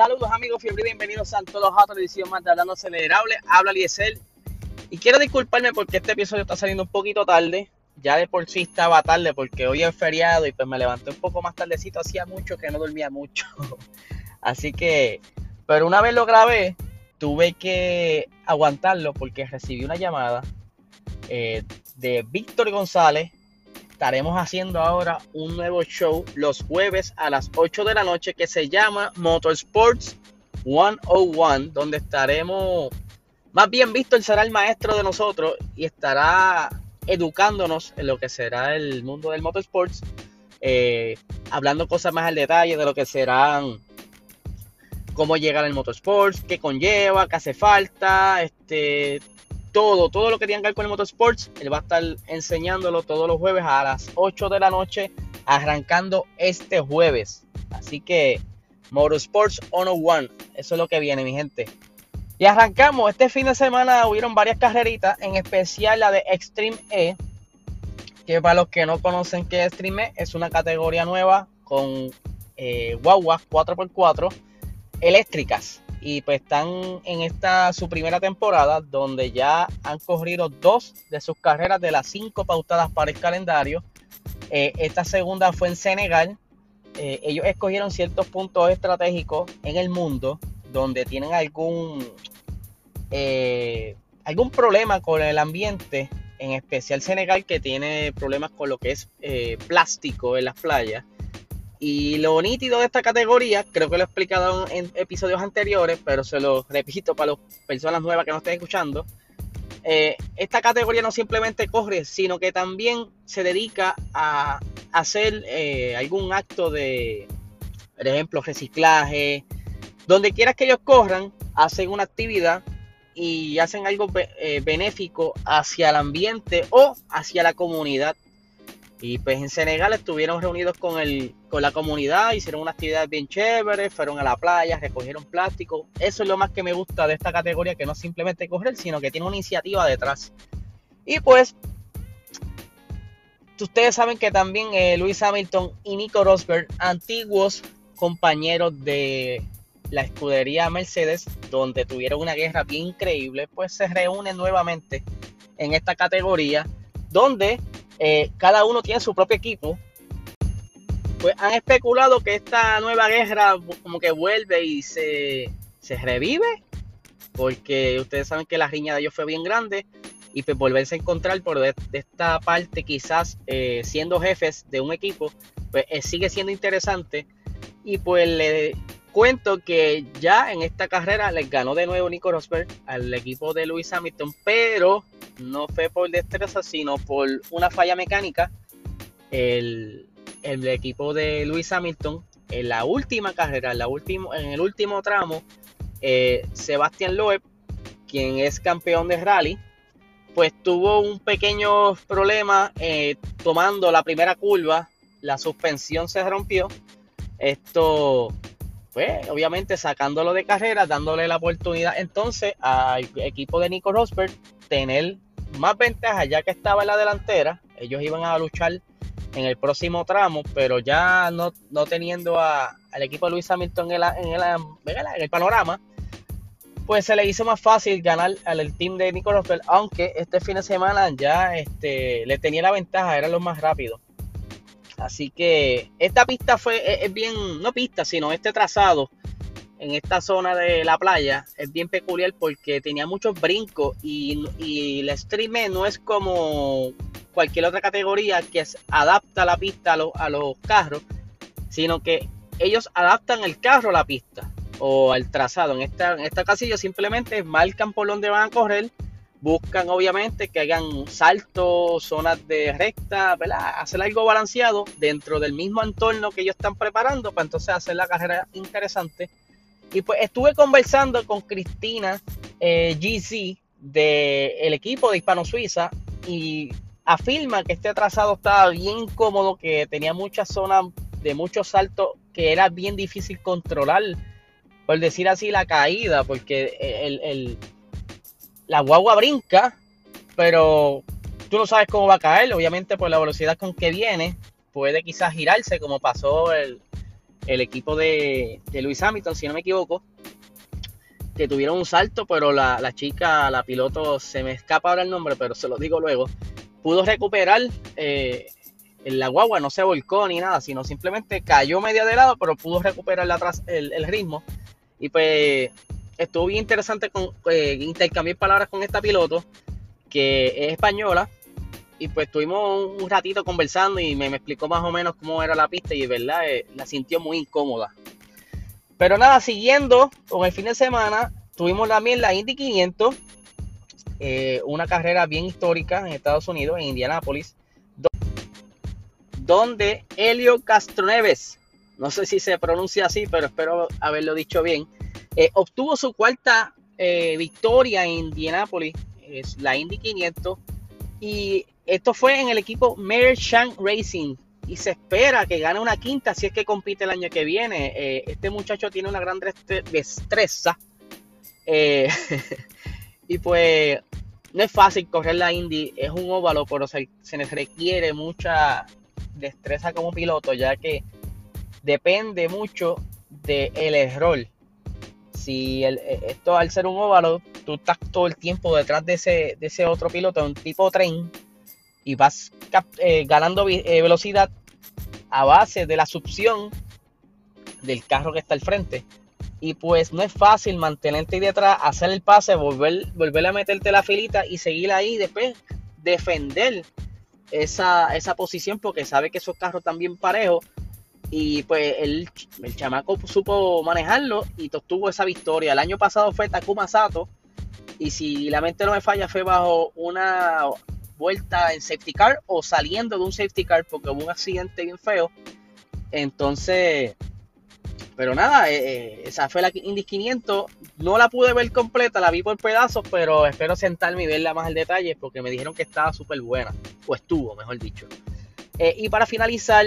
Saludos amigos, fiebre, bienvenidos a todos a otra edición más de Hablando Acelerable. Habla Liesel. Y quiero disculparme porque este episodio está saliendo un poquito tarde. Ya de por sí estaba tarde porque hoy es feriado y pues me levanté un poco más tardecito. Hacía mucho que no dormía mucho. Así que, pero una vez lo grabé, tuve que aguantarlo porque recibí una llamada eh, de Víctor González estaremos haciendo ahora un nuevo show los jueves a las 8 de la noche que se llama Motorsports 101, donde estaremos, más bien él será el maestro de nosotros y estará educándonos en lo que será el mundo del motorsports, eh, hablando cosas más al detalle de lo que serán cómo llegar al motorsports, qué conlleva, qué hace falta, este, todo, todo lo que tenga que ver con el motorsports, él va a estar enseñándolo todos los jueves a las 8 de la noche, arrancando este jueves. Así que Motorsports 101, eso es lo que viene, mi gente. Y arrancamos, este fin de semana hubieron varias carreritas, en especial la de Extreme E, que para los que no conocen qué es Extreme E, es una categoría nueva con eh, guaguas 4x4 eléctricas y pues están en esta su primera temporada donde ya han corrido dos de sus carreras de las cinco pautadas para el calendario. Eh, esta segunda fue en Senegal. Eh, ellos escogieron ciertos puntos estratégicos en el mundo donde tienen algún eh, algún problema con el ambiente, en especial Senegal que tiene problemas con lo que es plástico en las playas. Y lo nítido de esta categoría, creo que lo he explicado en episodios anteriores, pero se lo repito para las personas nuevas que no estén escuchando. Eh, esta categoría no simplemente corre, sino que también se dedica a hacer eh, algún acto de, por ejemplo, reciclaje. Donde quieras que ellos corran, hacen una actividad y hacen algo eh, benéfico hacia el ambiente o hacia la comunidad y pues en Senegal estuvieron reunidos con, el, con la comunidad, hicieron una actividad bien chévere, fueron a la playa, recogieron plástico. Eso es lo más que me gusta de esta categoría, que no simplemente correr, sino que tiene una iniciativa detrás. Y pues, ustedes saben que también eh, Luis Hamilton y Nico Rosberg, antiguos compañeros de la escudería Mercedes, donde tuvieron una guerra bien increíble, pues se reúnen nuevamente en esta categoría, donde eh, cada uno tiene su propio equipo. Pues han especulado que esta nueva guerra como que vuelve y se, revive. Porque ustedes saben que la riña de ellos fue bien grande. Y pues volverse a encontrar por de, esta parte quizás eh, siendo jefes de un equipo. Pues eh, sigue siendo interesante. Y pues le cuento que ya en esta carrera les ganó de nuevo Nico Rosberg al equipo de Lewis Hamilton. Pero no fue por destreza, sino por una falla mecánica. El, equipo de Lewis Hamilton, en la última carrera, en, la en el último tramo, eh, Sebastián Loeb, quien es campeón de rally, pues tuvo un pequeño problema eh, tomando la primera curva, la suspensión se rompió. Esto, pues obviamente sacándolo de carrera, dándole la oportunidad entonces al equipo de Nico Rosberg tener más ventaja ya que estaba en la delantera. Ellos iban a luchar en el próximo tramo, pero ya no, no teniendo a, al equipo de Luis Hamilton en, en, el panorama, pues se le hizo más fácil ganar al team de Nico Rosberg, aunque este fin de semana ya este, le tenía la ventaja, era lo más rápido. Así que esta pista fue, es bien, no pista, sino este trazado en esta zona de la playa es bien peculiar porque tenía muchos brincos y, y el streamer no es como cualquier otra categoría que adapta la pista a, los carros, sino que ellos adaptan el carro a la pista o al trazado. En esta, en esta casilla simplemente marcan por donde van a correr, buscan obviamente que hagan saltos, zonas de recta, hacer algo balanceado dentro del mismo entorno que ellos están preparando para entonces hacer la carrera interesante y pues estuve conversando con Cristina eh, GC del equipo de Hispano Suiza y afirma que este trazado estaba bien cómodo, que tenía muchas zonas de muchos saltos que era bien difícil controlar, por decir así, la caída, porque el, la guagua brinca, pero tú no sabes cómo va a caer, obviamente por la velocidad con que viene, puede quizás girarse como pasó el, el equipo de, de Luis Hamilton, si no me equivoco, que tuvieron un salto, pero la, chica, la piloto, se me escapa ahora el nombre, pero se lo digo luego, pudo recuperar eh, la guagua, no se volcó ni nada, sino simplemente cayó medio de lado, pero pudo recuperar el, el ritmo. Y pues estuvo bien interesante con, eh, intercambiar palabras con esta piloto, que es española, y pues estuvimos un ratito conversando y me, explicó más o menos cómo era la pista y de verdad eh, la sintió muy incómoda. Pero nada, siguiendo con el fin de semana, tuvimos también la Indy 500, eh, una carrera bien histórica en Estados Unidos, en Indianápolis, donde Helio Castroneves, no sé si se pronuncia así, pero espero haberlo dicho bien, eh, obtuvo su cuarta victoria en Indianápolis, es la Indy 500, y esto fue en el equipo Merchant Racing, y se espera que gane una quinta si es que compite el año que viene. Eh, este muchacho tiene una gran destreza. Eh, y pues no es fácil correr la Indy, es un óvalo, pero se, se requiere mucha destreza como piloto, ya que depende mucho del el error. Si el, eh, esto al ser un óvalo, tú estás todo el tiempo detrás de ese, de ese otro piloto, un tipo tren, y vas ganando velocidad a base de la succión del carro que está al frente. Y pues no es fácil mantenerte ahí detrás, hacer el pase, volver, volver a meterte la filita y seguir ahí después defender esa, esa posición porque sabe que esos carros están bien parejos. Y pues el, el chamaco supo manejarlo y obtuvo esa victoria. El año pasado fue Takuma Sato. Y si la mente no me falla, fue bajo una vuelta en safety car o saliendo de un safety car porque hubo un accidente bien feo. Entonces, pero nada, eh, eh, esa fue la Indy 500. No la pude ver completa, la vi por pedazos, pero espero sentarme y verla más al detalle porque me dijeron que estaba súper buena, o estuvo, mejor dicho. Eh, y para finalizar,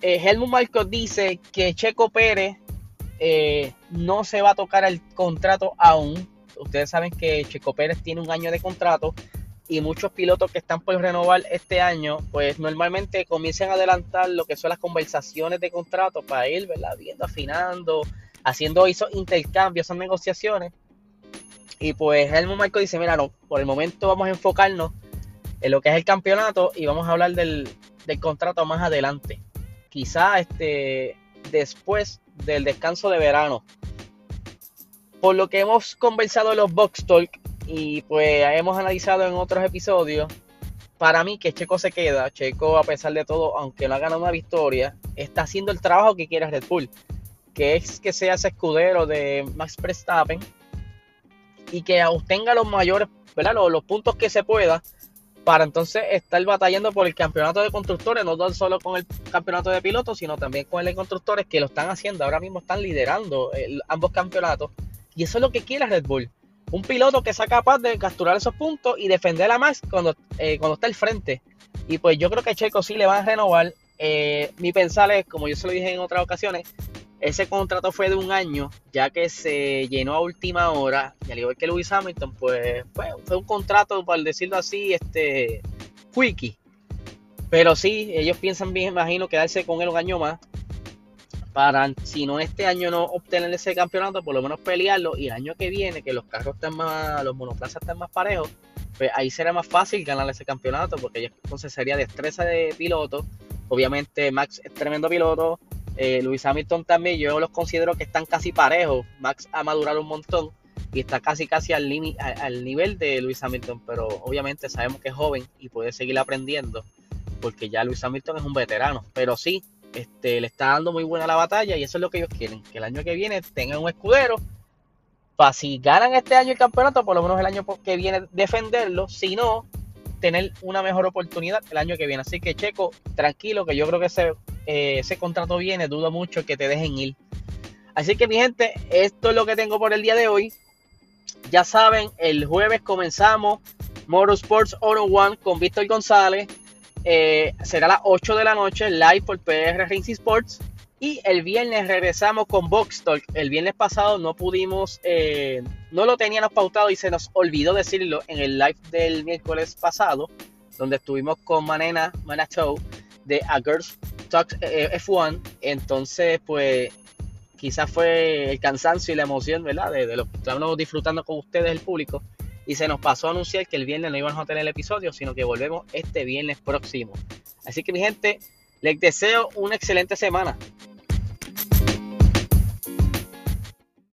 Helmut Marcos dice que Checo Pérez no se va a tocar el contrato aún. Ustedes saben que Checo Pérez tiene un año de contrato y muchos pilotos que están por renovar este año, pues normalmente comienzan a adelantar lo que son las conversaciones de contrato para ir, ¿verdad? Viendo, afinando, haciendo esos intercambios, esas negociaciones. Y pues Helmut Marco dice, mira, no, por el momento vamos a enfocarnos en lo que es el campeonato y vamos a hablar del, del contrato más adelante. Quizá este, después del descanso de verano. Por lo que hemos conversado en los Box Talk, y pues hemos analizado en otros episodios, para mí que Checo se queda, Checo a pesar de todo, aunque no ha ganado una victoria, está haciendo el trabajo que quiere Red Bull, que es que sea ese escudero de Max Verstappen y que obtenga los mayores. Los, puntos que se pueda para entonces estar batallando por el campeonato de constructores, no solo con el campeonato de pilotos, sino también con el de constructores que lo están haciendo, ahora mismo están liderando ambos campeonatos. Y eso es lo que quiere Red Bull un piloto que sea capaz de capturar esos puntos y defender a Max cuando, eh, cuando está al frente. Y pues yo creo que Checo sí le van a renovar. Eh, mi pensar es, como yo se lo dije en otras ocasiones, ese contrato fue de un año, ya que se llenó a última hora, y al igual que Lewis Hamilton, pues, fue un contrato, por decirlo así, este, quickie. Pero sí, ellos piensan bien, imagino, quedarse con él un año más para, si no este año no obtener ese campeonato, por lo menos pelearlo y el año que viene, que los carros estén más, los monoplazas estén más parejos, pues ahí será más fácil ganar ese campeonato, porque entonces sería destreza de piloto. Obviamente Max es tremendo piloto, eh, Luis Hamilton también, yo los considero que están casi parejos. Max ha madurado un montón y está casi casi al, al nivel de Luis Hamilton, pero obviamente sabemos que es joven y puede seguir aprendiendo, porque ya Luis Hamilton es un veterano, pero sí, este, le está dando muy buena la batalla y eso es lo que ellos quieren, que el año que viene tengan un escudero para si ganan este año el campeonato, por lo menos el año que viene defenderlo, si no, tener una mejor oportunidad el año que viene. Así que Checo, tranquilo, que yo creo que ese, eh, ese contrato viene, dudo mucho que te dejen ir. Así que mi gente, esto es lo que tengo por el día de hoy. Ya saben, el jueves comenzamos Motorsports Oro One con Víctor González. Eh, será a las 8 de la noche, live por PR Racing Sports. Y el viernes regresamos con Box Talk. El viernes pasado no pudimos, eh, no lo teníamos pautado y se nos olvidó decirlo en el live del miércoles pasado, donde estuvimos con Manena, Mana Show de A Girls Talk eh, F1. Entonces, pues quizás fue el cansancio y la emoción, ¿verdad? De, lo que estamos disfrutando con ustedes, el público. Y se nos pasó a anunciar que el viernes no íbamos a tener el episodio, sino que volvemos este viernes próximo. Así que mi gente, les deseo una excelente semana.